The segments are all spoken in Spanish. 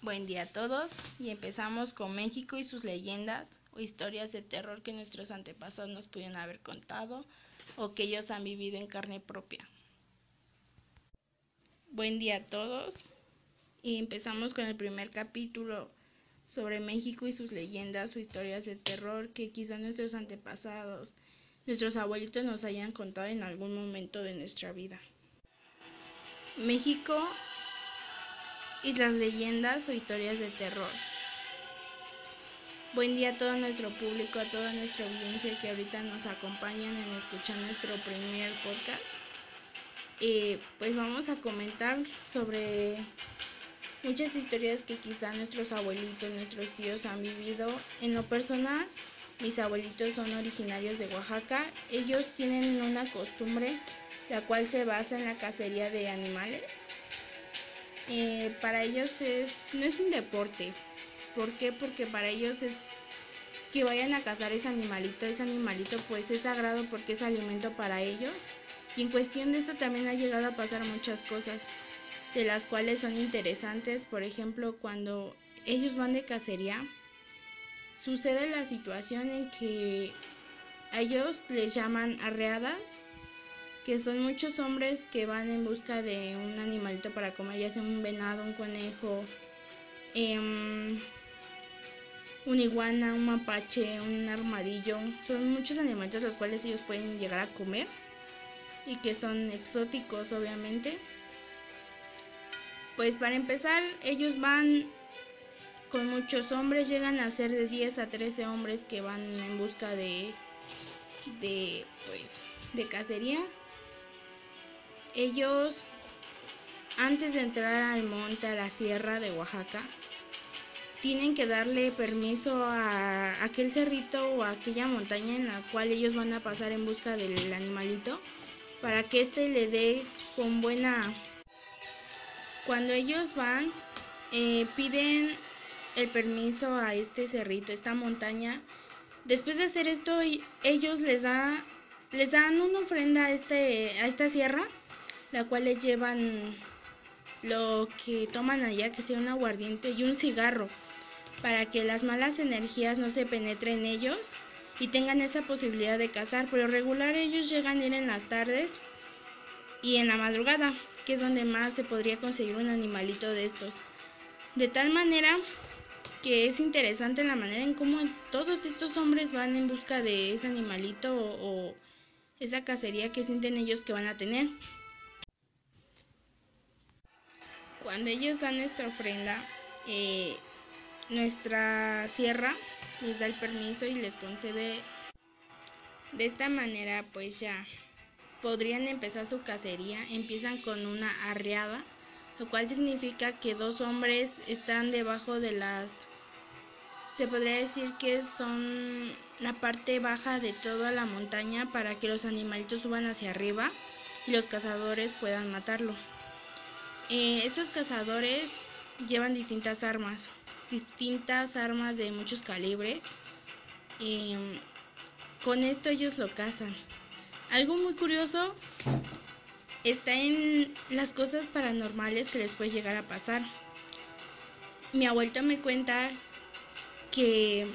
Buen día a todos y empezamos con México y sus leyendas o historias de terror que nuestros antepasados nos pudieron haber contado o que ellos han vivido en carne propia. Buen día a todos y empezamos con el primer capítulo sobre México y sus leyendas o historias de terror que quizá nuestros antepasados, nuestros abuelitos nos hayan contado en algún momento de nuestra vida. México y las leyendas o historias de terror. Buen día a todo nuestro público, a toda nuestra audiencia que ahorita nos acompañan en escuchar nuestro primer podcast. Eh, pues vamos a comentar sobre muchas historias que quizá nuestros abuelitos, nuestros tíos han vivido. En lo personal, mis abuelitos son originarios de Oaxaca. Ellos tienen una costumbre la cual se basa en la cacería de animales eh, para ellos es, no es un deporte. ¿Por qué? Porque para ellos es que vayan a cazar ese animalito, ese animalito pues es sagrado porque es alimento para ellos. Y en cuestión de esto también ha llegado a pasar muchas cosas, de las cuales son interesantes. Por ejemplo, cuando ellos van de cacería, sucede la situación en que a ellos les llaman arreadas que son muchos hombres que van en busca de un animalito para comer, ya sea un venado, un conejo, em, un iguana, un mapache, un armadillo. Son muchos animalitos los cuales ellos pueden llegar a comer y que son exóticos obviamente. Pues para empezar, ellos van con muchos hombres, llegan a ser de 10 a 13 hombres que van en busca de de pues de cacería ellos, antes de entrar al monte, a la sierra de Oaxaca, tienen que darle permiso a aquel cerrito o aquella montaña en la cual ellos van a pasar en busca del animalito para que éste le dé con buena... Cuando ellos van, eh, piden el permiso a este cerrito, esta montaña. Después de hacer esto, ellos les, da, les dan una ofrenda este, a esta sierra la cual le llevan lo que toman allá, que sea un aguardiente y un cigarro, para que las malas energías no se penetren en ellos y tengan esa posibilidad de cazar. Pero regular ellos llegan a ir en las tardes y en la madrugada, que es donde más se podría conseguir un animalito de estos. De tal manera que es interesante la manera en cómo todos estos hombres van en busca de ese animalito o esa cacería que sienten ellos que van a tener. Cuando ellos dan nuestra ofrenda, eh, nuestra sierra les da el permiso y les concede de esta manera pues ya podrían empezar su cacería. Empiezan con una arreada, lo cual significa que dos hombres están debajo de las... Se podría decir que son la parte baja de toda la montaña para que los animalitos suban hacia arriba y los cazadores puedan matarlo. Eh, estos cazadores llevan distintas armas, distintas armas de muchos calibres. Em, con esto ellos lo cazan. Algo muy curioso está en las cosas paranormales que les puede llegar a pasar. Mi abuelita me cuenta que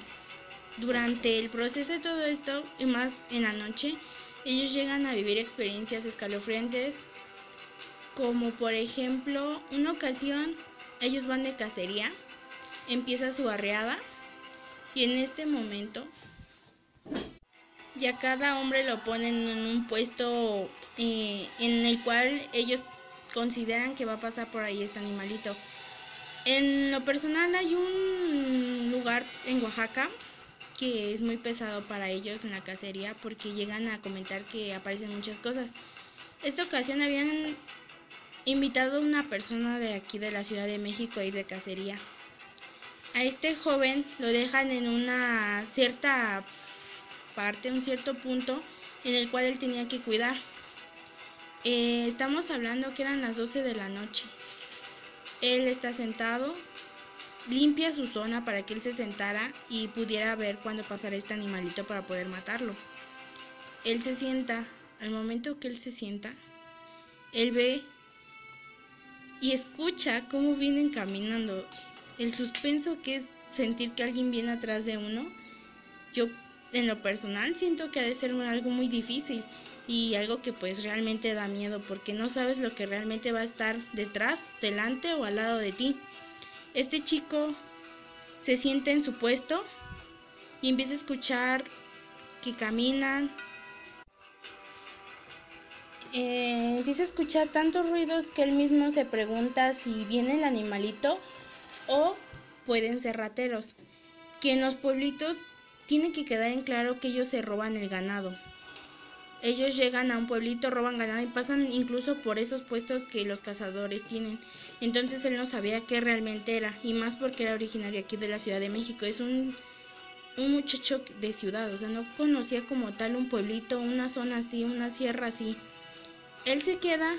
durante el proceso de todo esto, y más en la noche, ellos llegan a vivir experiencias escalofriantes como por ejemplo, una ocasión ellos van de cacería, empieza su arreada y en este momento ya cada hombre lo ponen en un puesto eh, en el cual ellos consideran que va a pasar por ahí este animalito. En lo personal hay un lugar en Oaxaca que es muy pesado para ellos en la cacería porque llegan a comentar que aparecen muchas cosas. Esta ocasión habían invitado a una persona de aquí de la Ciudad de México a ir de cacería. A este joven lo dejan en una cierta parte, un cierto punto en el cual él tenía que cuidar. Eh, estamos hablando que eran las 12 de la noche. Él está sentado, limpia su zona para que él se sentara y pudiera ver cuándo pasara este animalito para poder matarlo. Él se sienta, al momento que él se sienta, él ve y escucha cómo vienen caminando el suspenso que es sentir que alguien viene atrás de uno, yo en lo personal siento que ha de ser algo muy difícil y algo que pues realmente da miedo porque no sabes lo que realmente va a estar detrás, delante o al lado de ti. Este chico se siente en su puesto y empieza a escuchar que caminan. Eh, empieza a escuchar tantos ruidos que él mismo se pregunta si viene el animalito o pueden ser rateros. Que en los pueblitos tiene que quedar en claro que ellos se roban el ganado. Ellos llegan a un pueblito, roban ganado y pasan incluso por esos puestos que los cazadores tienen. Entonces él no sabía qué realmente era, y más porque era originario aquí de la Ciudad de México. Es un, un muchacho de ciudad, o sea, no conocía como tal un pueblito, una zona así, una sierra así. Él se queda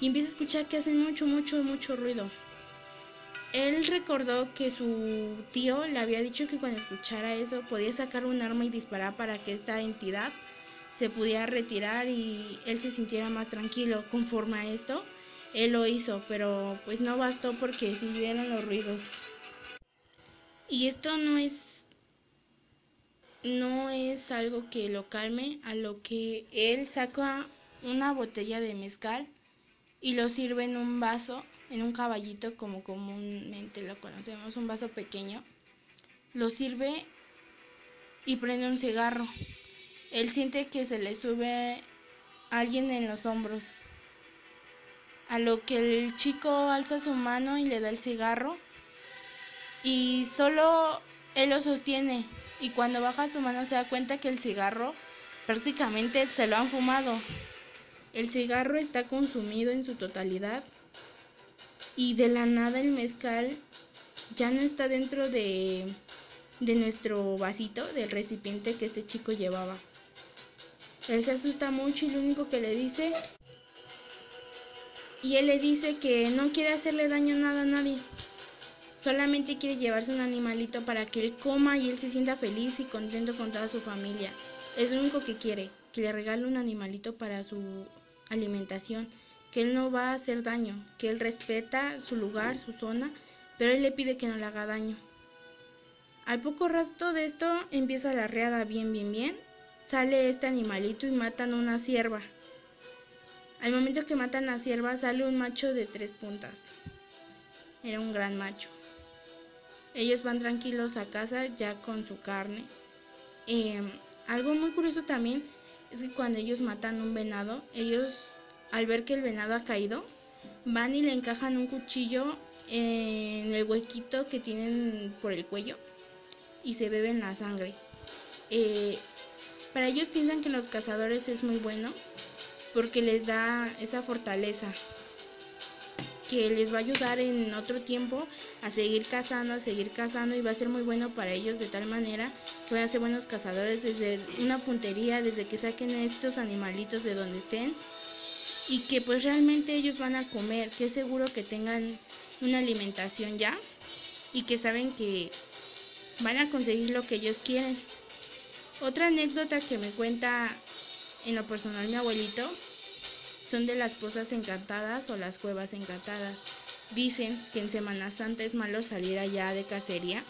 y empieza a escuchar que hacen mucho, mucho, mucho ruido. Él recordó que su tío le había dicho que cuando escuchara eso podía sacar un arma y disparar para que esta entidad se pudiera retirar y él se sintiera más tranquilo. Conforme a esto, él lo hizo, pero pues no bastó porque siguieron los ruidos. Y esto no es no es algo que lo calme, a lo que él saca una botella de mezcal y lo sirve en un vaso, en un caballito como comúnmente lo conocemos, un vaso pequeño. Lo sirve y prende un cigarro. Él siente que se le sube alguien en los hombros. A lo que el chico alza su mano y le da el cigarro. Y solo él lo sostiene. Y cuando baja su mano se da cuenta que el cigarro prácticamente se lo han fumado. El cigarro está consumido en su totalidad. Y de la nada el mezcal ya no está dentro de, de nuestro vasito, del recipiente que este chico llevaba. Él se asusta mucho y lo único que le dice... Y él le dice que no quiere hacerle daño nada a nadie. Solamente quiere llevarse un animalito para que él coma y él se sienta feliz y contento con toda su familia. Es lo único que quiere, que le regale un animalito para su alimentación, que él no va a hacer daño, que él respeta su lugar, su zona, pero él le pide que no le haga daño. Al poco rato de esto empieza la reada bien, bien, bien sale este animalito y matan una cierva. Al momento que matan a la cierva sale un macho de tres puntas. Era un gran macho. Ellos van tranquilos a casa ya con su carne. Em, algo muy curioso también es que cuando ellos matan un venado, ellos al ver que el venado ha caído, van y le encajan un cuchillo en el huequito que tienen por el cuello y se beben la sangre. Eh, para ellos piensan que los cazadores es muy bueno porque les da esa fortaleza que les va a ayudar en otro tiempo a seguir cazando, a seguir cazando y va a ser muy bueno para ellos de tal manera que van a ser buenos cazadores desde una puntería, desde que saquen estos animalitos de donde estén y que pues realmente ellos van a comer, que es seguro que tengan una alimentación ya y que saben que van a conseguir lo que ellos quieren. Otra anécdota que me cuenta en lo personal mi abuelito son de las pozas encantadas o las cuevas encantadas. Dicen que en Semana Santa es malo salir allá de cacería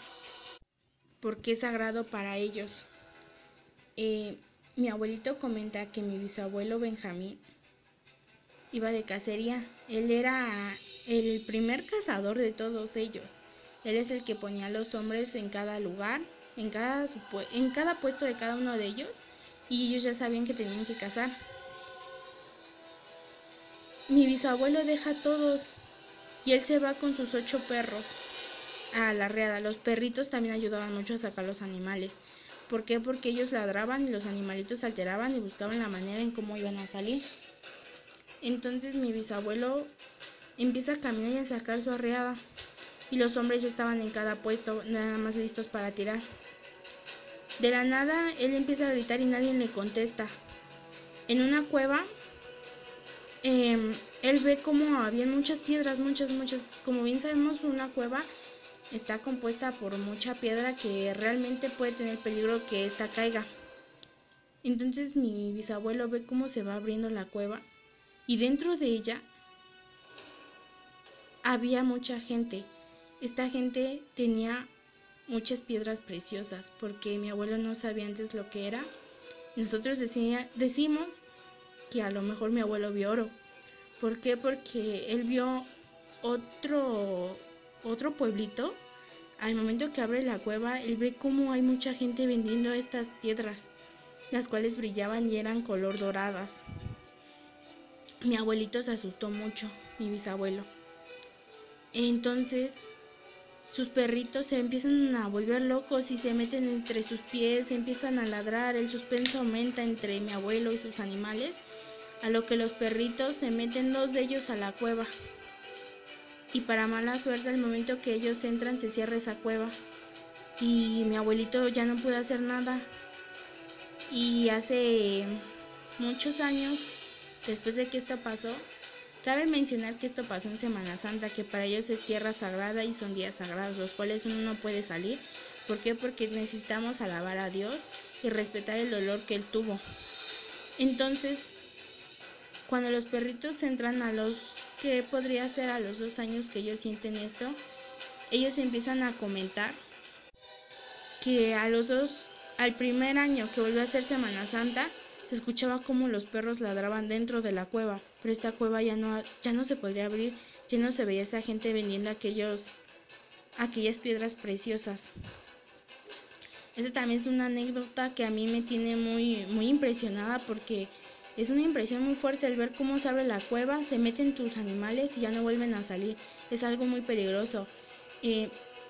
porque es sagrado para ellos. Eh, mi abuelito comenta que mi bisabuelo Benjamín iba de cacería. Él era el primer cazador de todos ellos. Él es el que ponía a los hombres en cada lugar en cada, en cada puesto de cada uno de ellos y ellos ya sabían que tenían que cazar. Mi bisabuelo deja a todos y él se va con sus ocho perros a la reada. Los perritos también ayudaban mucho a sacar los animales. ¿Por qué? Porque ellos ladraban y los animalitos se alteraban y buscaban la manera en cómo iban a salir. Entonces mi bisabuelo empieza a caminar y a sacar su arreada. Y los hombres ya estaban en cada puesto, nada más listos para tirar. De la nada, él empieza a gritar y nadie le contesta. En una cueva, em, él ve como había muchas piedras, muchas, muchas. Como bien sabemos, una cueva está compuesta por mucha piedra que realmente puede tener peligro que ésta caiga. Entonces mi bisabuelo ve cómo se va abriendo la cueva y dentro de ella había mucha gente. esta gente tenía muchas piedras preciosas porque mi abuelo no sabía antes lo que era. Nosotros decía, decimos que a lo mejor mi abuelo vio oro. ¿Por qué? Porque él vio otro, otro pueblito. Al momento que abre la cueva, él ve cómo hay mucha gente vendiendo estas piedras, las cuales brillaban y eran color doradas. Mi abuelito se asustó mucho, mi bisabuelo. Entonces sus perritos se empiezan a volver locos y se meten entre sus pies, empiezan a ladrar, el suspenso aumenta entre mi abuelo y sus animales, a lo que los perritos se meten dos de ellos a la cueva. Y para mala suerte, al momento que ellos entran, se cierra esa cueva. Y mi abuelito ya no puede hacer nada. Y hace muchos años, después de que esto pasó, Cabe mencionar que esto pasó en Semana Santa, que para ellos es tierra sagrada y son días sagrados, los cuales uno no puede salir. ¿Por qué? Porque necesitamos alabar a Dios y respetar el dolor que Él tuvo. Entonces, cuando los perritos entran a los, que podría ser a los dos años que ellos sienten esto, ellos empiezan a comentar que a los dos, al primer año que volvió a ser Semana Santa, se escuchaba como los perros ladraban dentro de la cueva, pero esta cueva ya no, ya no se podría abrir, ya no se veía esa gente vendiendo aquellos, aquellas piedras preciosas. Esa también es una anécdota que a mí me tiene muy, muy impresionada porque es una impresión muy fuerte el ver cómo se abre la cueva, se meten tus animales y ya no vuelven a salir. Es algo muy peligroso.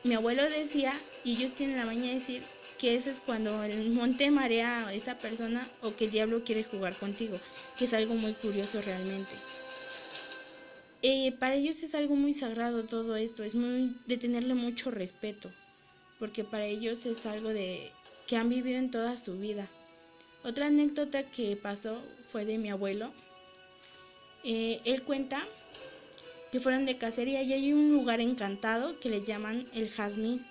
Mi abuelo decía, y ellos tienen la maña de decir, que eso es cuando el monte marea a esa persona o que el diablo quiere jugar contigo, que es algo muy curioso realmente. Eh, para ellos es algo muy sagrado todo esto, es muy de tenerle mucho respeto, porque para ellos es algo de que han vivido en toda su vida. Otra anécdota que pasó fue de mi abuelo. Eh, él cuenta que fueron de cacería y hay un lugar encantado que le llaman el jazmín.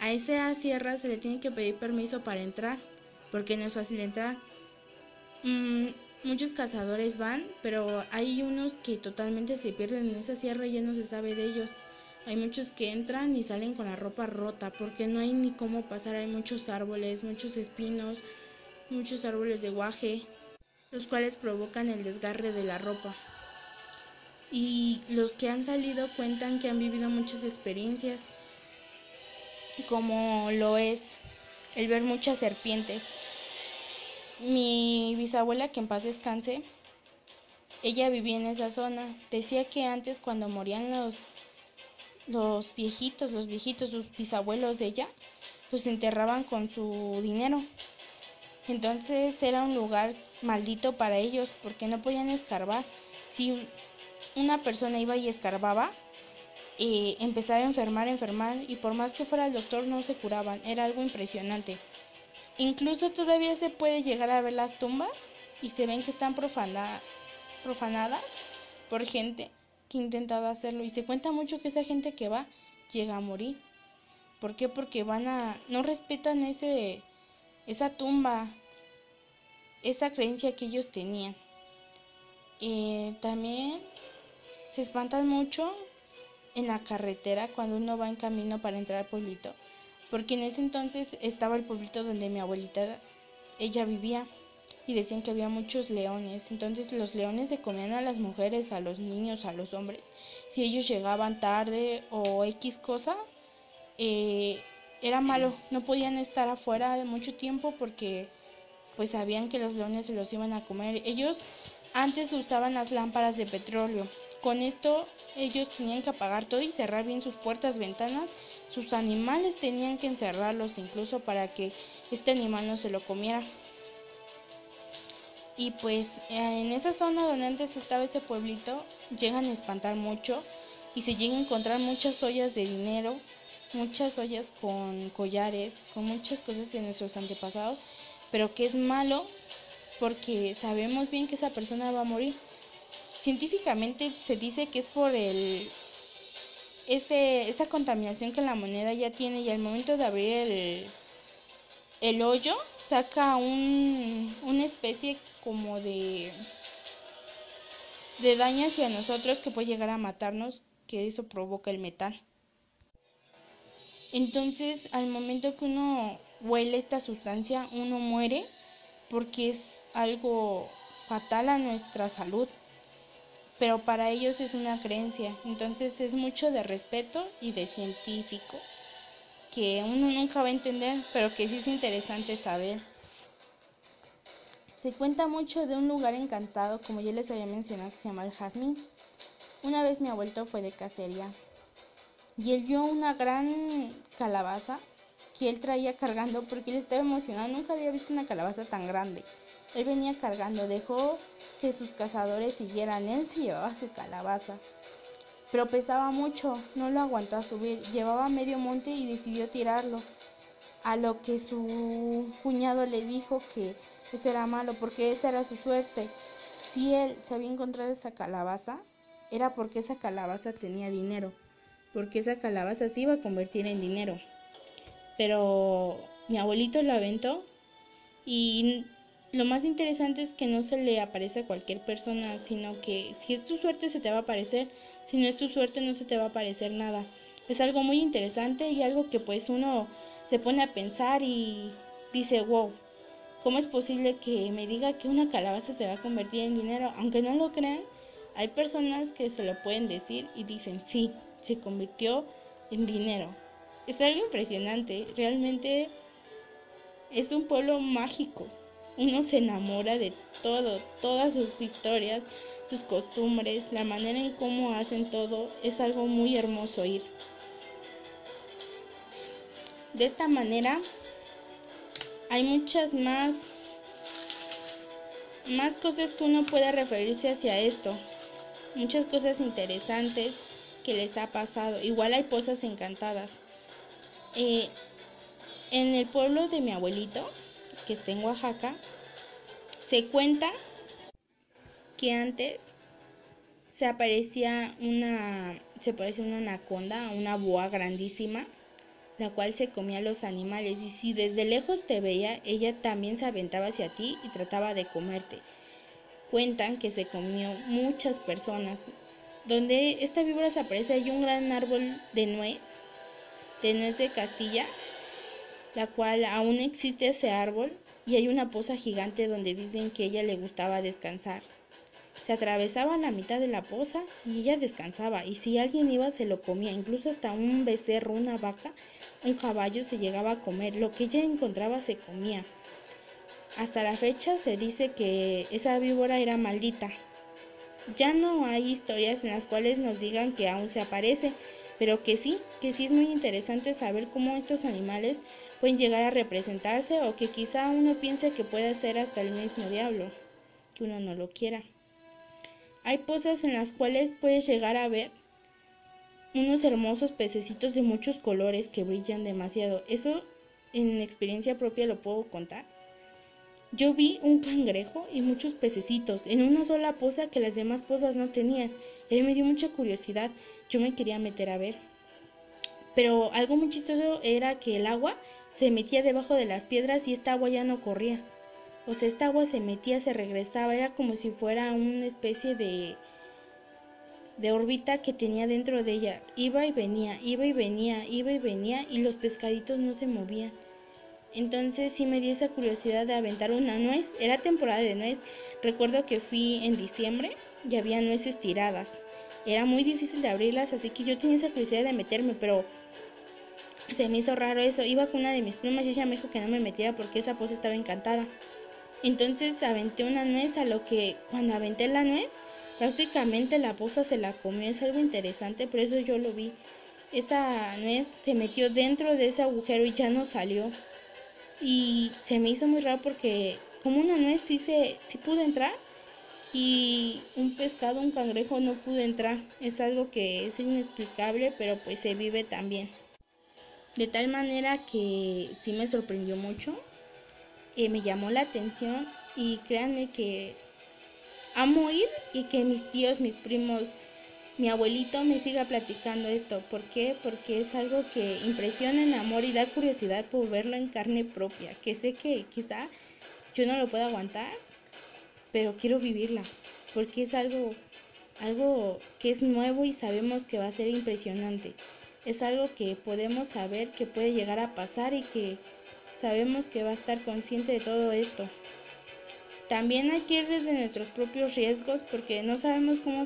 A esa sierra se le tiene que pedir permiso para entrar, porque no es fácil entrar. Mm, muchos cazadores van, pero hay unos que totalmente se pierden en esa sierra y ya no se sabe de ellos. Hay muchos que entran y salen con la ropa rota porque no hay ni cómo pasar. Hay muchos árboles, muchos espinos, muchos árboles de guaje, los cuales provocan el desgarre de la ropa. Y los que han salido cuentan que han vivido muchas experiencias como lo es el ver muchas serpientes. Mi bisabuela, que en paz descanse, ella vivía en esa zona. Decía que antes cuando morían los, los viejitos, los viejitos, sus bisabuelos de ella, pues se enterraban con su dinero. Entonces era un lugar maldito para ellos porque no podían escarbar. Si una persona iba y escarbaba, y empezaba a enfermar, enfermar y por más que fuera el doctor no se curaban, era algo impresionante. Incluso todavía se puede llegar a ver las tumbas y se ven que están profanadas por gente que ha intentado hacerlo y se cuenta mucho que esa gente que va llega a morir. ¿Por qué? Porque van a no respetan ese esa tumba, esa creencia que ellos tenían. también se espantan mucho en la carretera cuando uno va en camino para entrar al pueblito, porque en ese entonces estaba el pueblito donde mi abuelita, ella vivía, y decían que había muchos leones, entonces los leones se comían a las mujeres, a los niños, a los hombres. Si ellos llegaban tarde o X cosa, eh, era malo, no podían estar afuera mucho tiempo porque pues sabían que los leones se los iban a comer. Ellos antes usaban las lámparas de petróleo, con esto ellos tenían que apagar todo y cerrar bien sus puertas, ventanas. Sus animales tenían que encerrarlos incluso para que este animal no se lo comiera. Y pues en esa zona donde antes estaba ese pueblito llegan a espantar mucho y se llegan a encontrar muchas ollas de dinero, muchas ollas con collares, con muchas cosas de nuestros antepasados, pero que es malo porque sabemos bien que esa persona va a morir. Científicamente se dice que es por el ese, esa contaminación que la moneda ya tiene y al momento de abrir el, el hoyo saca un, una especie como de, de daño hacia nosotros que puede llegar a matarnos, que eso provoca el metal. Entonces, al momento que uno huele esta sustancia, uno muere porque es algo fatal a nuestra salud. Pero para ellos es una creencia. Entonces es mucho de respeto y de científico que uno nunca va a entender, pero que sí es interesante saber. Se cuenta mucho de un lugar encantado, como ya les había mencionado, que se llama el Jazmín. Una vez mi abuelo fue de cacería y él vio una gran calabaza que él traía cargando porque él estaba emocionado. Nunca había visto una calabaza tan grande. Él venía cargando, dejó que sus cazadores siguieran. Él se llevaba su calabaza. Pero pesaba mucho, no lo aguantó a subir. Llevaba medio monte y decidió tirarlo. A lo que su cuñado le dijo que eso era malo porque esa era su suerte. Si él se había encontrado esa calabaza, era porque esa calabaza tenía dinero. Porque esa calabaza se iba a convertir en dinero. Pero mi abuelito lo aventó y lo más interesante es que no se le aparece a cualquier persona, sino que si es tu suerte se te va a aparecer, si no es tu suerte no se te va a aparecer nada. Es algo muy interesante y algo que pues uno se pone a pensar y dice, wow, ¿cómo es posible que me diga que una calabaza se va a convertir en dinero? Aunque no lo crean, hay personas que se lo pueden decir y dicen, sí, se convirtió en dinero. Es algo impresionante, realmente es un pueblo mágico. Uno se enamora de todo, todas sus historias, sus costumbres, la manera en cómo hacen todo, es algo muy hermoso ir. De esta manera hay muchas más más cosas que uno puede referirse hacia esto. Muchas cosas interesantes que les ha pasado. Igual hay cosas encantadas. Eh, en el pueblo de mi abuelito, que está en Oaxaca, se cuenta que antes se aparecía una, se parecía una anaconda, una boa grandísima, la cual se comía a los animales y si desde lejos te veía, ella también se aventaba hacia ti y trataba de comerte. Cuentan que se comió muchas personas. Donde esta víbora se aparece hay un gran árbol de nuez de nuez de Castilla, la cual aún existe ese árbol y hay una poza gigante donde dicen que ella le gustaba descansar. Se atravesaba la mitad de la poza y ella descansaba y si alguien iba se lo comía, incluso hasta un becerro, una vaca, un caballo se llegaba a comer, lo que ella encontraba se comía. Hasta la fecha se dice que esa víbora era maldita. Ya no hay historias en las cuales nos digan que aún se aparece, pero que sí, que sí es muy interesante saber cómo estos animales pueden llegar a representarse o que quizá uno piense que puede ser hasta el mismo diablo, que uno no lo quiera. Hay pozas en las cuales puedes llegar a ver unos hermosos pececitos de muchos colores que brillan demasiado. Eso en experiencia propia lo puedo contar. Yo vi un cangrejo y muchos pececitos en una sola poza que las demás pozas no tenían. Y a mí me dio mucha curiosidad. Yo me quería meter a ver. Pero algo muy chistoso era que el agua se metía debajo de las piedras y esta agua ya no corría. O sea, esta agua se metía, se regresaba. Era como si fuera una especie de de órbita que tenía dentro de ella. Iba y venía, iba y venía, iba y venía y los pescaditos no se movían. Entonces sí me dio esa curiosidad de aventar una nuez. Era temporada de nuez. Recuerdo que fui en diciembre y había nueces tiradas. Era muy difícil de abrirlas, así que yo tenía esa curiosidad de meterme, pero se me hizo raro eso. Iba con una de mis primas y ella me dijo que no me metiera porque esa pose estaba encantada. Entonces aventé una nuez, a lo que cuando aventé la nuez, prácticamente la posa se la comió. Es algo interesante, pero eso yo lo vi. Esa nuez se metió dentro de ese agujero y ya no salió y se me hizo muy raro porque como una nuez sí, se, sí pude entrar y un pescado, un cangrejo no pude entrar. Es algo que es inexplicable, pero pues se vive también. De tal manera que sí me sorprendió mucho, eh, me llamó la atención y créanme que amo ir y que mis tíos, mis primos, mi abuelito me siga platicando esto. ¿Por qué? Porque es algo que impresiona en amor y da curiosidad por verlo en carne propia, que sé que quizá yo no lo puedo aguantar, pero quiero vivirla, porque es algo, algo que es nuevo y sabemos que va a ser impresionante. es algo que podemos saber que puede llegar a pasar y que sabemos que va a estar consciente de todo esto. También hay que ir desde nuestros propios riesgos porque no sabemos cómo,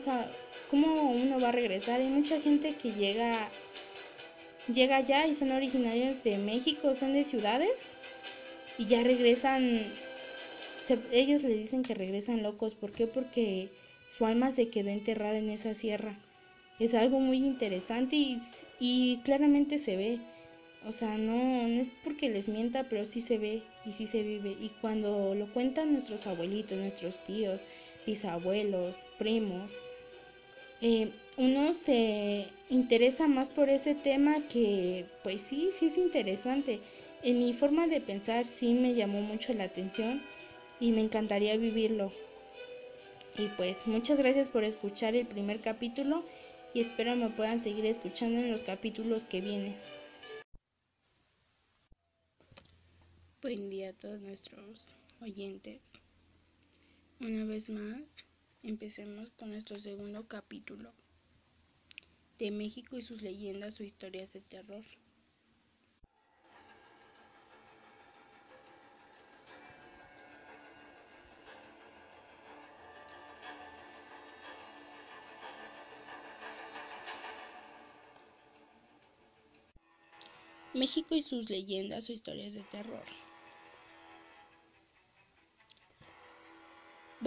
cómo uno va a regresar. Hay mucha gente que llega, llega allá y son originarios de México, son de ciudades y ya regresan. ellos le dicen que regresan locos. ¿Por qué? Porque su alma se quedó enterrada en esa sierra. Es algo muy interesante y, y claramente se ve. O sea, no, no es porque les mienta, pero sí se ve y sí se vive. Y cuando lo cuentan nuestros abuelitos, nuestros tíos, bisabuelos, primos, eh, uno se interesa más por ese tema que, pues sí, sí es interesante. En mi forma de pensar sí me llamó mucho la atención y me encantaría vivirlo. Y pues muchas gracias por escuchar el primer capítulo y espero me puedan seguir escuchando en los capítulos que vienen. Buen día a todos nuestros oyentes. Una vez más, empecemos con nuestro segundo capítulo de México y sus leyendas o historias de terror. México y sus leyendas o historias de terror.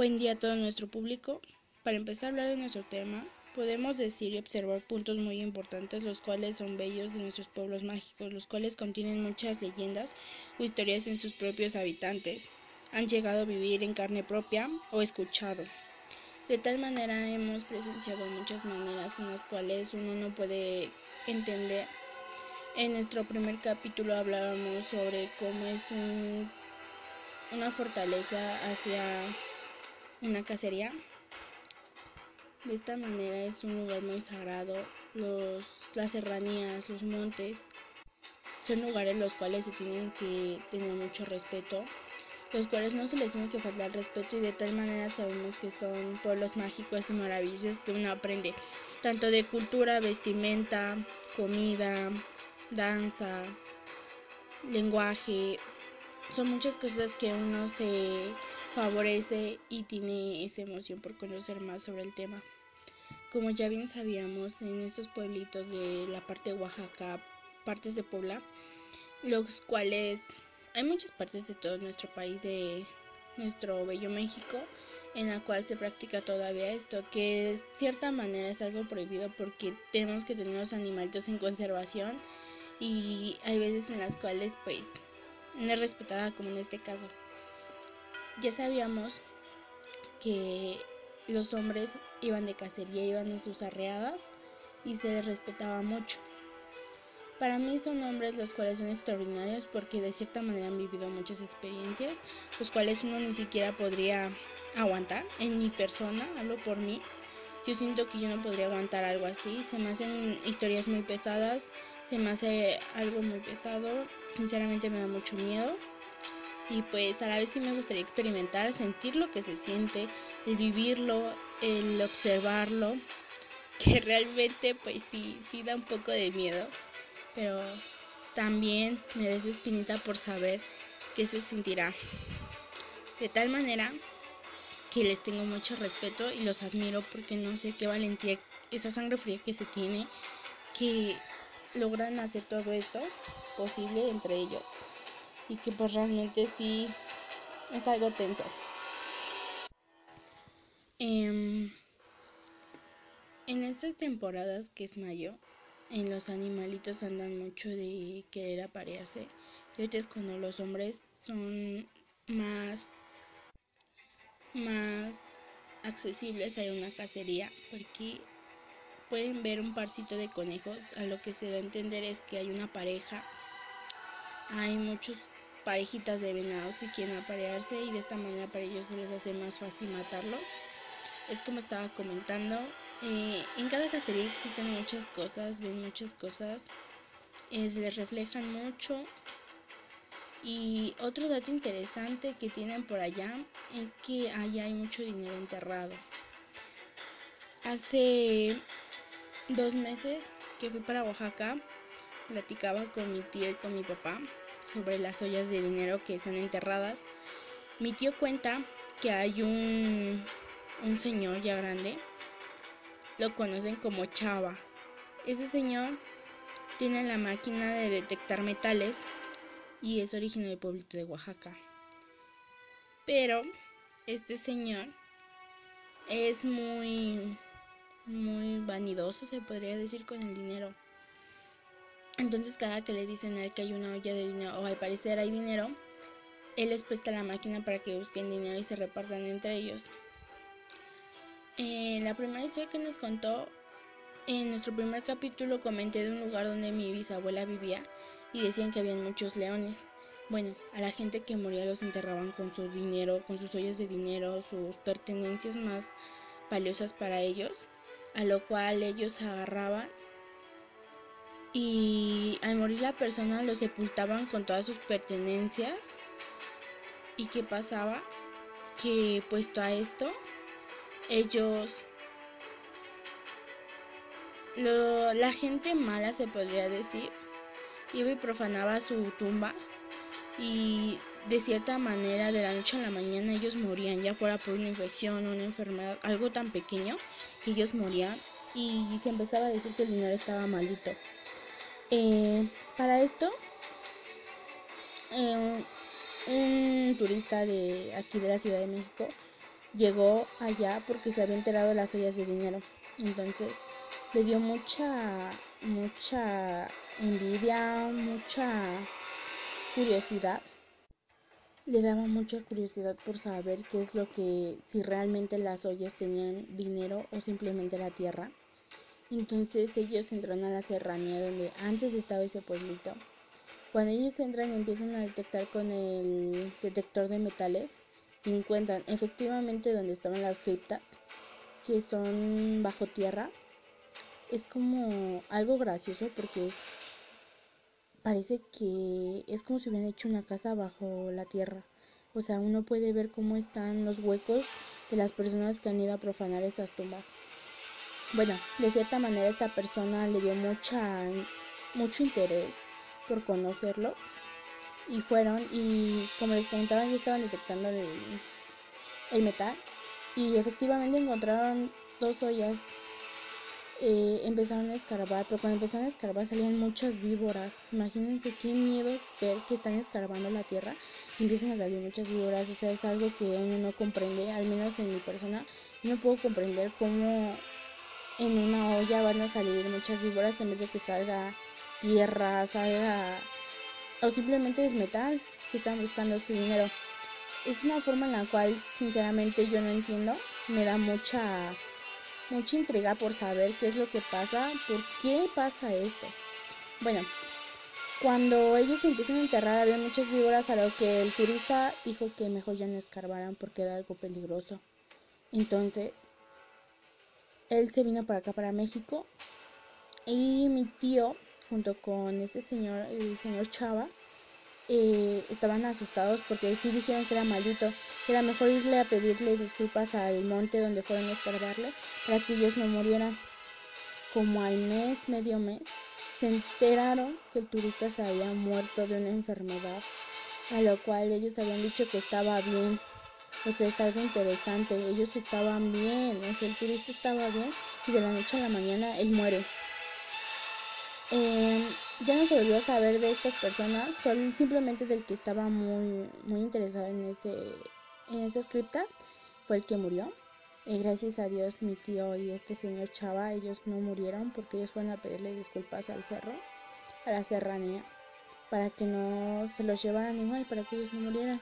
Buen día a todo nuestro público. Para empezar a hablar de nuestro tema, podemos decir y observar puntos muy importantes, los cuales son bellos de nuestros pueblos mágicos, los cuales contienen muchas leyendas o historias en sus propios habitantes. Han llegado a vivir en carne propia o escuchado. De tal manera hemos presenciado muchas maneras en las cuales uno no puede entender. En nuestro primer capítulo hablábamos sobre cómo es un, una fortaleza hacia una cacería. De esta manera es un lugar muy sagrado. Los, las serranías, los montes, son lugares los cuales se tienen que tener mucho respeto, los cuales no se les tiene que faltar respeto y de tal manera sabemos que son pueblos mágicos y maravillosos que uno aprende tanto de cultura, vestimenta, comida, danza, lenguaje, son muchas cosas que uno se favorece y tiene esa emoción por conocer más sobre el tema. Como ya bien sabíamos, en estos pueblitos de la parte de Oaxaca, partes de Puebla, los cuales hay muchas partes de todo nuestro país, de nuestro bello México, en la cual se practica todavía esto, que de cierta manera es algo prohibido porque tenemos que tener los animalitos en conservación y hay veces en las cuales pues no es respetada como en este caso ya sabíamos que los hombres iban de cacería, iban en sus arreadas y se les respetaba mucho. Para mí son hombres los cuales son extraordinarios porque de cierta manera han vivido muchas experiencias, los cuales uno ni siquiera podría aguantar. En mi persona, hablo por mí, yo siento que yo no podría aguantar algo así. Se me hacen historias muy pesadas, se me hace algo muy pesado, sinceramente me da mucho miedo y pues a la vez sí me gustaría experimentar, sentir lo que se siente, el vivirlo, el observarlo, que realmente pues sí, sí da un poco de miedo, pero también me des espinita por saber qué se sentirá. De tal manera que les tengo mucho respeto y los admiro porque no sé qué valentía, esa sangre fría que se tiene, que logran hacer todo esto posible entre ellos y que pues realmente sí es algo tenso. Em, en estas temporadas que es mayo, en los animalitos andan mucho de querer aparearse. Y ahorita es cuando los hombres son más, más accesibles a una cacería porque pueden ver un parcito de conejos. A lo que se da a entender es que hay una pareja. Hay muchos parejitas de venados que quieren aparearse y de esta manera para ellos se les hace más fácil matarlos. Es como estaba comentando, eh, en cada cacería existen muchas cosas, ven muchas cosas, eh, se les reflejan mucho. Y otro dato interesante que tienen por allá es que allá hay mucho dinero enterrado. Hace dos meses que fui para Oaxaca, platicaba con mi tío y con mi papá sobre las ollas de dinero que están enterradas. Mi tío cuenta que hay un, un señor ya grande, lo conocen como Chava. Ese señor tiene la máquina de detectar metales y es originario del pueblito de Oaxaca. Pero este señor es muy muy vanidoso, se podría decir, con el dinero. Entonces cada que le dicen a él que hay una olla de dinero o al parecer hay dinero, él les presta la máquina para que busquen dinero y se repartan entre ellos. En la primera historia que nos contó, en nuestro primer capítulo comenté de un lugar donde mi bisabuela vivía y decían que había muchos leones. Bueno, a la gente que moría los enterraban con su dinero, con sus ollas de dinero, sus pertenencias más valiosas para ellos, a lo cual ellos agarraban y al morir la persona lo sepultaban con todas sus pertenencias. ¿Y qué pasaba? Que puesto a esto, ellos la gente mala se podría decir iba y profanaba su tumba y de cierta manera de la noche a la mañana ellos morían, ya fuera por una infección una enfermedad, algo tan pequeño que ellos morían y se empezaba a decir que el dinero estaba maldito. Eh, para esto, eh, un turista de aquí de la Ciudad de México llegó allá porque se había enterado de las ollas de dinero. Entonces le dio mucha, mucha envidia, mucha curiosidad. Le daba mucha curiosidad por saber qué es lo que, si realmente las ollas tenían dinero o simplemente la tierra. Entonces ellos entran a la serranía donde antes estaba ese pueblito. Cuando ellos entran empiezan a detectar con el detector de metales y encuentran efectivamente donde estaban las criptas, que son bajo tierra. Es como algo gracioso porque parece que es como si hubieran hecho una casa bajo la tierra. O sea, uno puede ver cómo están los huecos de las personas que han ido a profanar esas tumbas. Bueno, de cierta manera esta persona le dio mucha mucho interés por conocerlo y fueron y como les comentaba ya estaban detectando el, el metal y efectivamente encontraron dos ollas eh, empezaron a escarbar, pero cuando empezaron a escarbar salían muchas víboras. Imagínense qué miedo ver que están escarbando la tierra y empiezan a salir muchas víboras. O sea, es algo que uno no comprende, al menos en mi persona. no puedo comprender cómo en una olla van a salir muchas víboras en vez de que salga tierra, salga o simplemente es metal que están buscando su dinero. Es una forma en la cual sinceramente yo no entiendo, me da mucha mucha intriga por saber qué es lo que pasa, por qué pasa esto. Bueno, cuando ellos empiezan a enterrar había muchas víboras a lo que el turista dijo que mejor ya no escarbaran porque era algo peligroso. Entonces, él se vino para acá, para México, y mi tío, junto con este señor, el señor Chava, eh, estaban asustados porque sí dijeron que era maldito, que era mejor irle a pedirle disculpas al monte donde fueron a escarbarle para que ellos no murieran. Como al mes, medio mes, se enteraron que el turista se había muerto de una enfermedad, a lo cual ellos habían dicho que estaba bien. O sea, es algo interesante, ellos estaban bien, o sea, el turista estaba bien y de la noche a la mañana él muere. Eh, ya no se volvió a saber de estas personas, son simplemente del que estaba muy, muy interesado en, ese, en esas criptas, fue el que murió. Y gracias a Dios mi tío y este señor Chava, ellos no murieron porque ellos fueron a pedirle disculpas al cerro, a la serranía, para que no se los llevaran igual, para que ellos no murieran.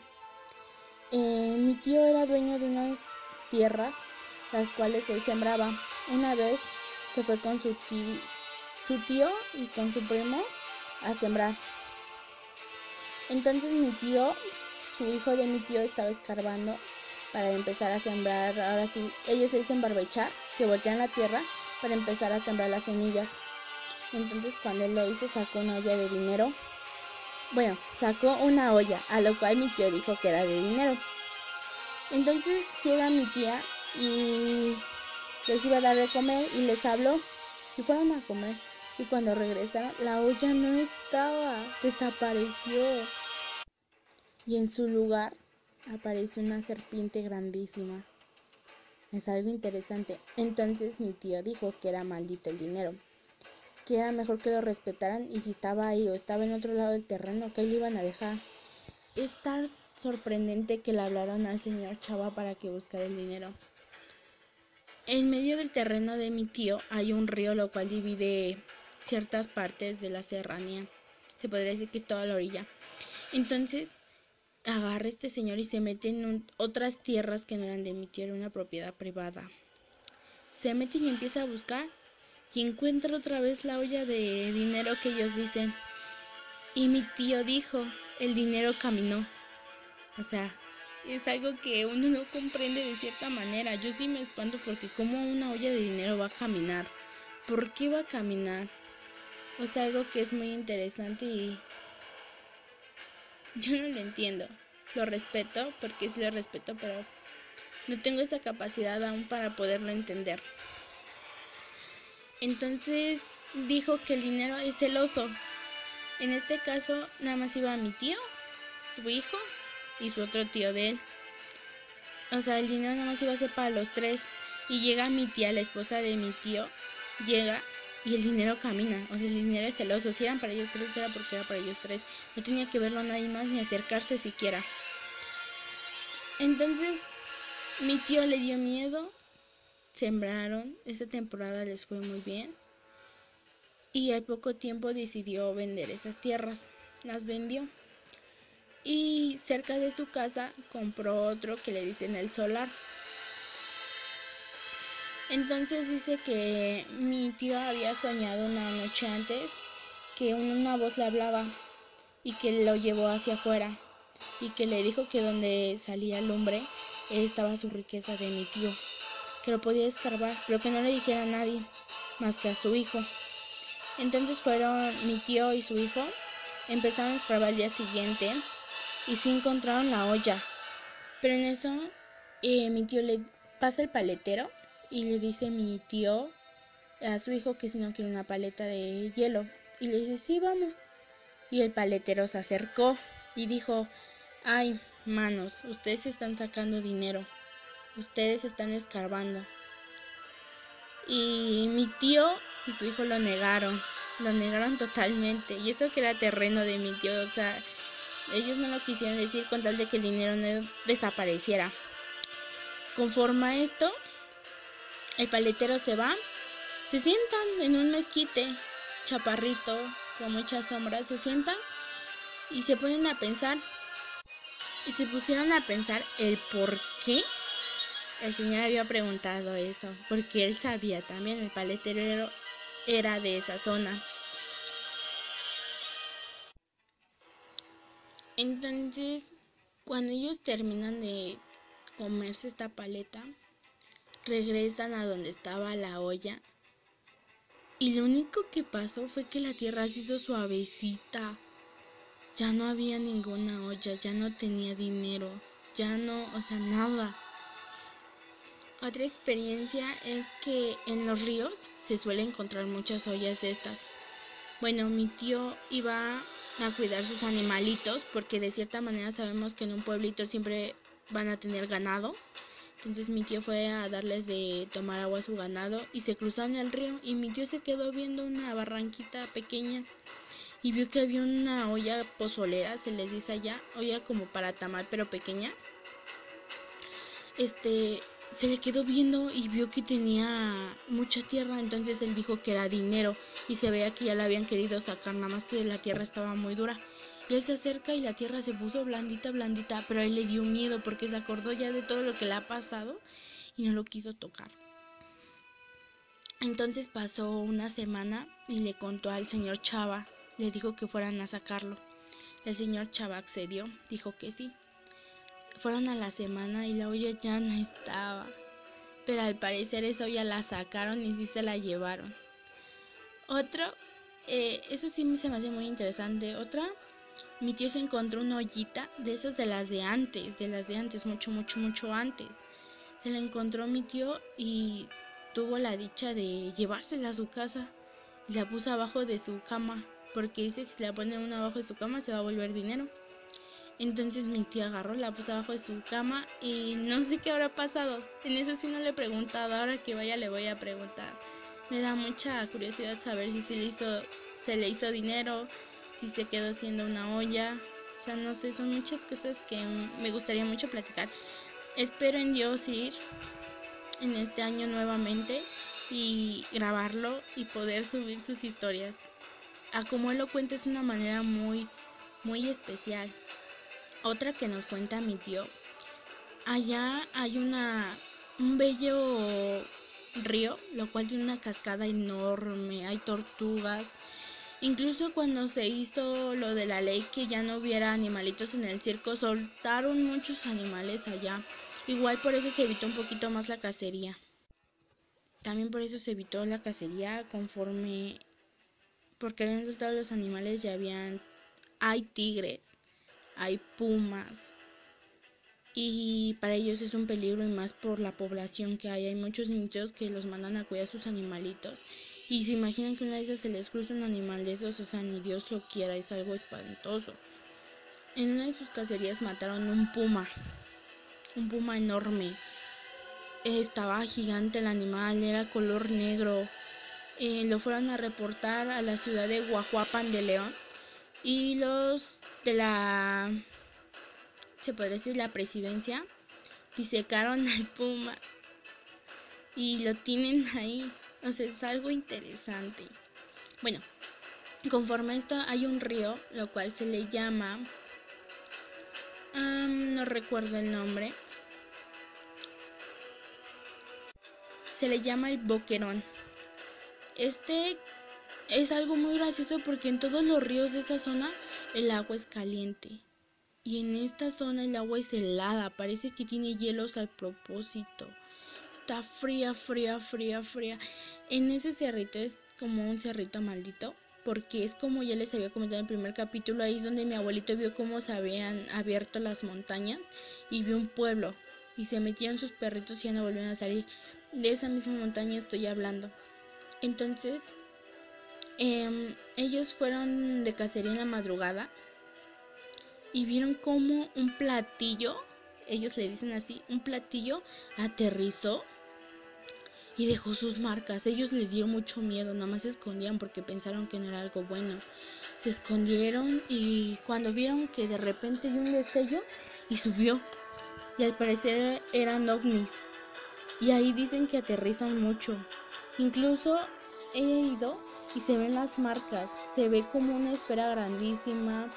Eh, mi tío era dueño de unas tierras, las cuales él sembraba. Una vez se fue con su su tío y con su primo a sembrar. Entonces mi tío, su hijo de mi tío estaba escarbando para empezar a sembrar, ahora sí, ellos le dicen barbechar, que voltean la tierra para empezar a sembrar las semillas. Entonces cuando él lo hizo sacó una olla de dinero. Bueno, sacó una olla, a lo cual mi tío dijo que era de dinero. Entonces llega mi tía y les iba a dar de comer y les habló y fueron a comer. Y cuando regresaron, la olla no estaba, desapareció. Y en su lugar apareció una serpiente grandísima. Es algo interesante. Entonces mi tío dijo que era maldito el dinero, era mejor que lo respetaran y si estaba ahí o estaba en otro lado del terreno, que lo iban a dejar. Es tan sorprendente que le hablaron al señor Chava para que buscara el dinero. En medio del terreno de mi tío hay un río lo cual divide ciertas partes de la serranía. Se podría decir que es toda la orilla. Entonces agarra este señor y se mete en otras tierras que no eran de mi tío, era una propiedad privada. Se mete y empieza a buscar y encuentra otra vez la olla de dinero que ellos dicen. Y mi tío dijo, el dinero caminó. O sea, es algo que uno no comprende de cierta manera. Yo sí me espanto porque como una olla de dinero va a caminar. ¿Por qué va a caminar? O sea, algo que es muy interesante y yo no lo entiendo. Lo respeto porque sí lo respeto, pero no tengo esa capacidad aún para poderlo entender. Entonces dijo que el dinero es celoso. En este caso nada más iba mi tío, su hijo y su otro tío de él. O sea, el dinero nada más iba a ser para los tres. Y llega mi tía, la esposa de mi tío, llega y el dinero camina. O sea, el dinero es celoso. Si eran para ellos tres, era porque era para ellos tres. No tenía que verlo nadie más ni acercarse siquiera. Entonces, mi tío le dio miedo. Sembraron. Esa temporada les fue muy bien. Y al poco tiempo decidió vender esas tierras. Las vendió. Y cerca de su casa compró otro que le dicen el solar. Entonces dice que mi tío había soñado una noche antes que una voz le hablaba y que lo llevó hacia afuera y que le dijo que donde salía lumbre estaba su riqueza de mi tío, que lo podía escarbar, pero que no le dijera a nadie más que a su hijo. Entonces fueron mi tío y su hijo, empezaron a escarbar el día siguiente y sí encontraron la olla. Pero en eso eh, mi tío le pasa el paletero y le dice mi tío a su hijo que si no quiere una paleta de hielo. Y le dice, sí, vamos. Y el paletero se acercó y dijo, ay, manos, ustedes están sacando dinero. Ustedes están escarbando. Y mi tío y su hijo lo negaron. Lo negaron totalmente. Y eso que era terreno de mi tío. O sea, ellos no lo quisieron decir con tal de que el dinero no desapareciera. Conforme a esto, el paletero se va, se sientan en un mezquite, chaparrito, con muchas sombras, se sientan y se ponen a pensar. Y se pusieron a pensar el por qué el señor había preguntado eso, porque él sabía también, el paletero era de esa zona. Entonces, cuando ellos terminan de comerse esta paleta, regresan a donde estaba la olla. Y lo único que pasó fue que la tierra se hizo suavecita. Ya no había ninguna olla, ya no tenía dinero, ya no, o sea, nada. Otra experiencia es que en los ríos se suele encontrar muchas ollas de estas. Bueno, mi tío iba a cuidar sus animalitos porque de cierta manera sabemos que en un pueblito siempre van a tener ganado. Entonces mi tío fue a darles de tomar agua a su ganado y se cruzaron el río y mi tío se quedó viendo una barranquita pequeña y vio que había una olla pozolera, se les dice allá, olla como para tamal pero pequeña. Este, se le quedó viendo y vio que tenía mucha tierra, entonces él dijo que era dinero y se veía que ya la habían querido sacar, nada más que la tierra estaba muy dura. Y él se acerca y la tierra se puso blandita, blandita, pero a él le dio miedo porque se acordó ya de todo lo que le ha pasado y no lo quiso tocar. Entonces pasó una semana y le contó al señor Chava, le dijo que fueran a sacarlo. El señor Chava accedió, dijo que sí. Fueron a la semana y la olla ya no estaba. Pero al parecer esa olla la sacaron y sí se la llevaron. Otro, eh, eso sí se me hace muy interesante. Otra mi tío se encontró una ollita de esas de las de antes, de las de antes, mucho, mucho, mucho antes. Se la encontró mi tío y tuvo la dicha de llevársela a su casa. y la puso abajo de su cama, porque dice que si la pone uno abajo de su cama se va a volver dinero. Entonces mi tía agarró, la puso abajo de su cama y no sé qué habrá pasado. En eso sí no le he preguntado, ahora que vaya le voy a preguntar. Me da mucha curiosidad saber si se le hizo, se le hizo dinero, si se quedó siendo una olla. O sea, no sé, son muchas cosas que me gustaría mucho platicar. Espero en Dios ir en este año nuevamente y grabarlo y poder subir sus historias. A como él lo cuenta es una manera muy, muy especial. Otra que nos cuenta mi tío. Allá hay una, un bello río, lo cual tiene una cascada enorme, hay tortugas. Incluso cuando se hizo lo de la ley que ya no hubiera animalitos en el circo, soltaron muchos animales allá. Igual por eso se evitó un poquito más la cacería. También por eso se evitó la cacería conforme porque habían soltado los animales ya habían hay tigres, hay pumas y para ellos es un peligro y más por la población que hay. Hay muchos niños que los mandan a cuidar a sus animalitos y se imaginan que una de esas se les cruza un animal de esos, o sea, ni Dios lo quiera, es algo espantoso. En una de sus cacerías mataron un puma, un puma enorme estaba gigante el animal, era color negro. Eh, lo fueron a reportar a la ciudad de Guajuapan de León y los de la, se puede decir, la presidencia, disecaron al puma y lo tienen ahí. O sea, es algo interesante. Bueno, conforme a esto hay un río, lo cual se le llama, no recuerdo el nombre, se le llama el boquerón. Este es algo muy gracioso porque en todos los ríos de esa zona el agua es caliente. Y en esta zona el agua es helada, parece que tiene hielos al propósito. Está fría, fría, fría, fría. En ese cerrito es como un cerrito maldito, porque es como ya les había comentado en el primer capítulo, ahí es donde mi abuelito vio cómo se habían abierto las montañas y vio un pueblo y se metieron sus perritos y ya no volvieron a salir. De esa misma montaña estoy hablando. Entonces, em, ellos fueron de cacería en la madrugada y vieron como un platillo, ellos le dicen así, un platillo aterrizó y dejó sus marcas. Ellos les dio mucho miedo, nada más se escondían porque pensaron que no era algo bueno. Se escondieron y cuando vieron que de repente dio un destello y subió y al parecer eran ovnis. Y ahí dicen que aterrizan mucho. Incluso he ido y se ven las marcas. Se ve como una esfera grandísima.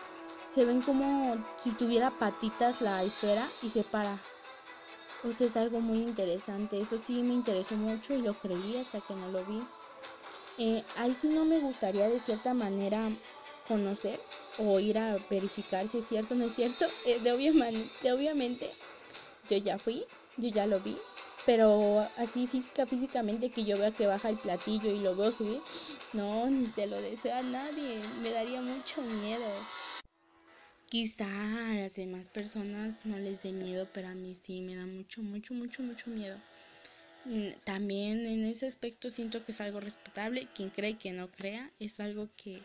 Se ven como si tuviera patitas la esfera y se para. O es algo muy interesante. Eso sí me interesó mucho y lo creí hasta que no lo vi. Eh, ahí sí no me gustaría de cierta manera conocer o ir a verificar si es cierto o no es cierto. Eh, de, de obviamente yo ya fui, yo ya lo vi, pero así física, físicamente que yo vea que baja el platillo y lo veo subir, no, ni se lo deseo a nadie, me daría mucho miedo. Quizá a las demás personas no les dé miedo, pero a mí sí me da mucho, mucho, mucho, mucho miedo. Mm, también en ese aspecto siento que es algo respetable. Quien cree y quien no crea es algo que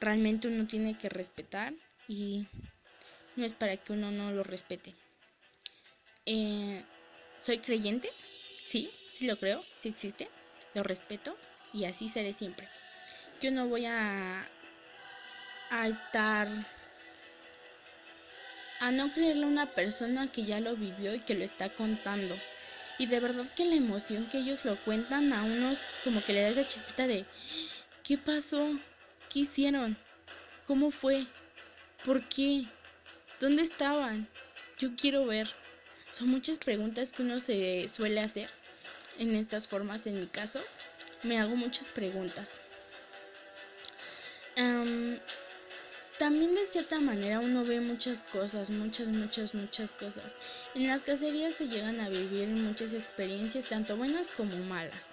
realmente uno tiene que respetar y no es para que uno no lo respete. Eh, soy creyente, sí, sí lo creo, sí existe, lo respeto y así seré siempre. Yo no voy a, a estar a no creerle a una persona que ya lo vivió y que lo está contando. Y de verdad que la emoción que ellos lo cuentan a unos como que le da esa chispita de ¿qué pasó? ¿Qué hicieron? ¿Cómo fue? ¿Por qué? ¿Dónde estaban? Yo quiero ver. Son muchas preguntas que uno se suele hacer en estas formas. En mi caso, me hago muchas preguntas. también de cierta manera uno ve muchas cosas, muchas, muchas, muchas cosas. En las cacerías se llegan a vivir muchas experiencias, tanto buenas como malas.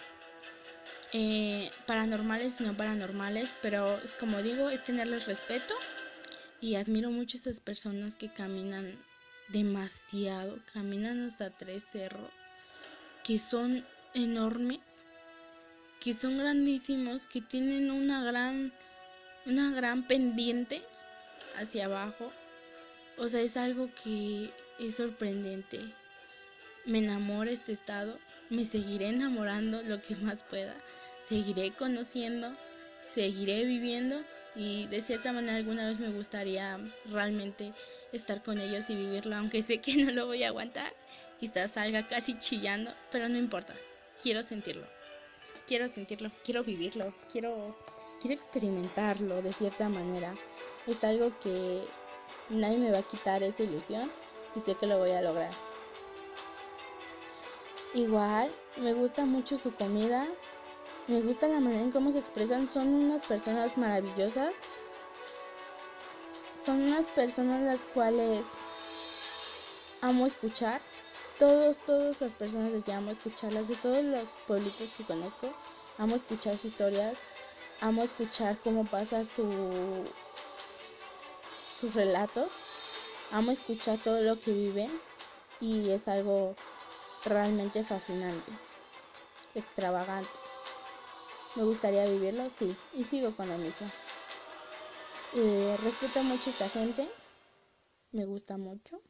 Eh, paranormales y no paranormales, pero es como digo, es tenerles respeto y admiro mucho a esas personas que caminan demasiado, caminan hasta tres cerros que son enormes, que son grandísimos, que tienen una gran, una gran pendiente hacia abajo. O sea, es algo que es sorprendente. Me enamora este estado, me seguiré enamorando lo que más pueda, seguiré conociendo, seguiré viviendo y de cierta manera alguna vez me gustaría realmente estar con ellos y vivirlo, aunque sé que no lo voy a aguantar, quizás salga casi chillando, pero no importa, quiero sentirlo, quiero sentirlo, quiero vivirlo, quiero, quiero experimentarlo de cierta manera. Es algo que nadie me va a quitar esa ilusión y sé que lo voy a lograr. Igual, me gusta mucho su comida, me gusta la manera en cómo se expresan, son unas personas maravillosas, son unas personas las cuales amo escuchar, todos, todas las personas que amo escucharlas, de todos los pueblitos que conozco, amo escuchar sus historias, amo escuchar cómo pasa su sus relatos, amo escuchar todo lo que viven y es algo realmente fascinante, extravagante. ¿Me gustaría vivirlo? Sí, y sigo con lo mismo. Eh, respeto mucho a esta gente, me gusta mucho,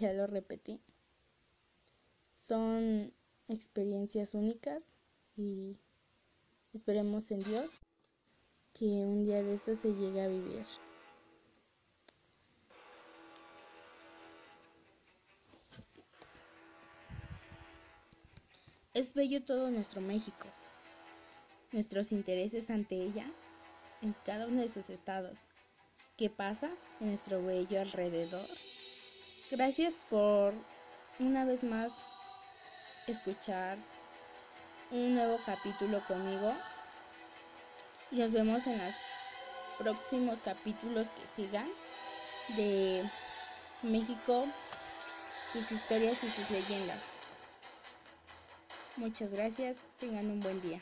ya lo repetí. Son experiencias únicas y esperemos en Dios que un día de esto se llegue a vivir. Es bello todo nuestro México, nuestros intereses ante ella en cada uno de sus estados. ¿Qué pasa en nuestro bello alrededor? Gracias por una vez más escuchar un nuevo capítulo conmigo y nos vemos en los próximos capítulos que sigan de México, sus historias y sus leyendas. Muchas gracias, tengan un buen día.